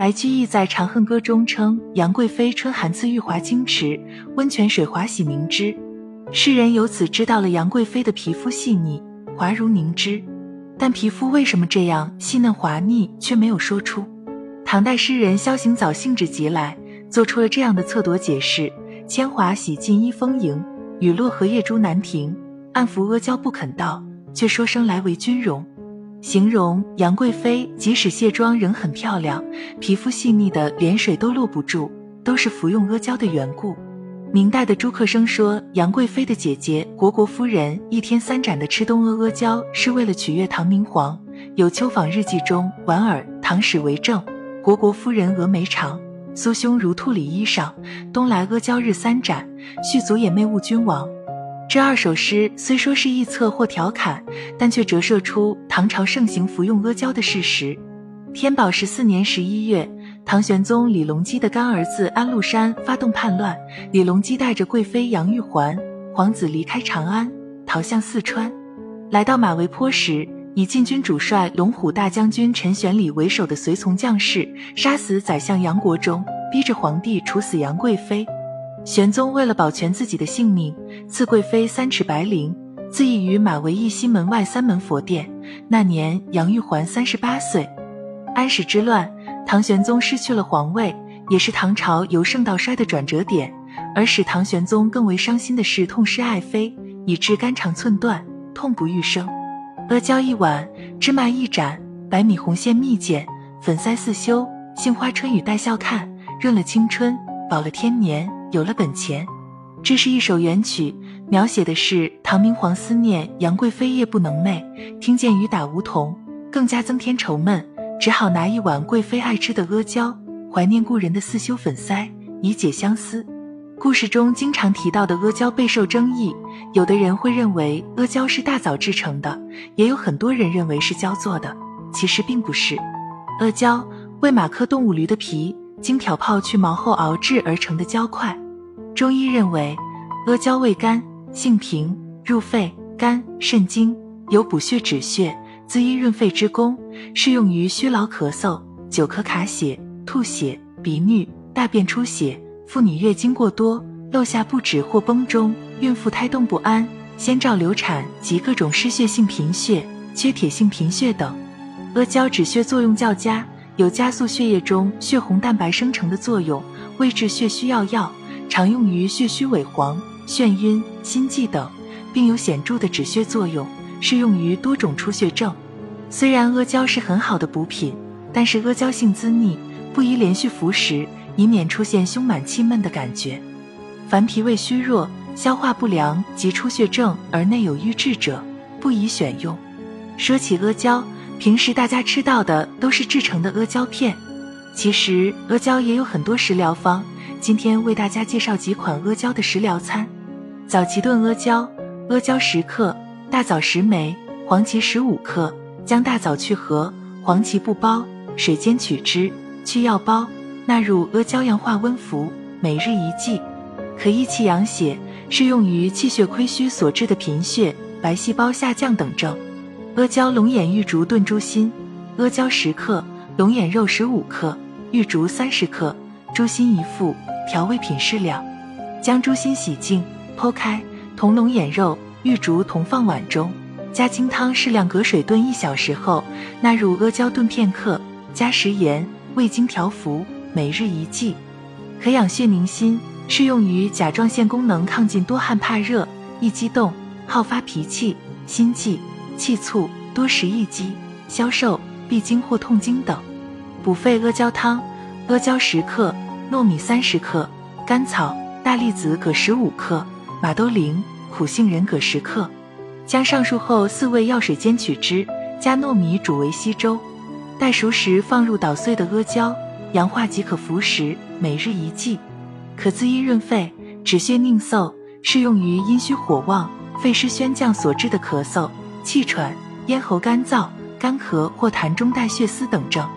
白居易在《长恨歌》中称杨贵妃春寒赐玉华清池，温泉水滑洗凝脂。世人由此知道了杨贵妃的皮肤细腻，滑如凝脂。但皮肤为什么这样细嫩滑腻，却没有说出。唐代诗人萧行藻兴致极来，做出了这样的测夺解释：铅华洗尽衣丰盈，雨落荷叶珠难停。暗伏阿胶不肯到，却说声来为君容。形容杨贵妃即使卸妆仍很漂亮，皮肤细腻的连水都落不住，都是服用阿胶的缘故。明代的朱克生说，杨贵妃的姐姐虢国夫人一天三盏的吃东阿阿胶，是为了取悦唐明皇。有《秋访日记》中莞尔，唐史为证：虢国夫人峨眉长，酥胸如兔里衣裳，东来阿胶日三盏，续足也媚误君王。这二首诗虽说是臆测或调侃，但却折射出唐朝盛行服用阿胶的事实。天宝十四年十一月，唐玄宗李隆基的干儿子安禄山发动叛乱，李隆基带着贵妃杨玉环、皇子离开长安，逃向四川。来到马嵬坡时，以禁军主帅龙虎大将军陈玄礼为首的随从将士杀死宰相杨国忠，逼着皇帝处死杨贵妃。玄宗为了保全自己的性命，赐贵妃三尺白绫，自缢于马嵬驿西门外三门佛殿。那年杨玉环三十八岁。安史之乱，唐玄宗失去了皇位，也是唐朝由盛到衰的转折点。而使唐玄宗更为伤心的是，痛失爱妃，以致肝肠寸断，痛不欲生。阿胶一碗，芝麻一盏，白米红线蜜饯，粉腮四修，杏花春雨带笑看，润了青春，饱了天年。有了本钱，这是一首元曲，描写的是唐明皇思念杨贵妃夜不能寐，听见雨打梧桐，更加增添愁闷，只好拿一碗贵妃爱吃的阿胶，怀念故人的四修粉腮，以解相思。故事中经常提到的阿胶备受争议，有的人会认为阿胶是大枣制成的，也有很多人认为是胶做的，其实并不是。阿胶为马科动物驴的皮。经漂泡去毛后熬制而成的胶块，中医认为阿胶味甘，性平，入肺、肝、肾经，有补血止血、滋阴润肺之功，适用于虚劳咳嗽、久咳卡血、吐血、鼻衄、大便出血、妇女月经过多、漏下不止或崩中、孕妇胎动不安、先兆流产及各种失血性贫血、缺铁性贫血等。阿胶止血作用较佳。有加速血液中血红蛋白生成的作用，为治血虚要药，常用于血虚萎黄、眩晕、心悸等，并有显著的止血作用，适用于多种出血症。虽然阿胶是很好的补品，但是阿胶性滋腻，不宜连续服食，以免出现胸满气闷的感觉。凡脾胃虚弱、消化不良及出血症而内有瘀滞者，不宜选用。说起阿胶。平时大家吃到的都是制成的阿胶片，其实阿胶也有很多食疗方。今天为大家介绍几款阿胶的食疗餐：早期炖阿胶，阿胶十克，大枣十枚，黄芪十五克。将大枣去核，黄芪不剥，水煎取汁，去药包，纳入阿胶阳化温服，每日一剂，可益气养血，适用于气血亏虚所致的贫血、白细胞下降等症。阿胶龙眼玉竹炖猪心，阿胶十克，龙眼肉十五克，玉竹三十克，猪心一副，调味品适量。将猪心洗净，剖开，同龙眼肉、玉竹同放碗中，加清汤适量隔水炖一小时后，纳入阿胶炖片刻，加食盐，味精调服，每日一剂，可养血宁心，适用于甲状腺功能亢进、多汗怕热、易激动、好发脾气、心悸。气促、多食易激、消瘦、闭经或痛经等。补肺阿胶汤：阿胶十克，糯米三十克，甘草、大栗子各十五克，马兜铃、苦杏仁各十克。将上述后四味药水煎取汁，加糯米煮为稀粥。待熟时放入捣碎的阿胶，阳化即可服食，每日一剂，可滋阴润肺、止血宁嗽，适用于阴虚火旺、肺湿宣降所致的咳嗽。气喘、咽喉干燥、干咳或痰中带血丝等症。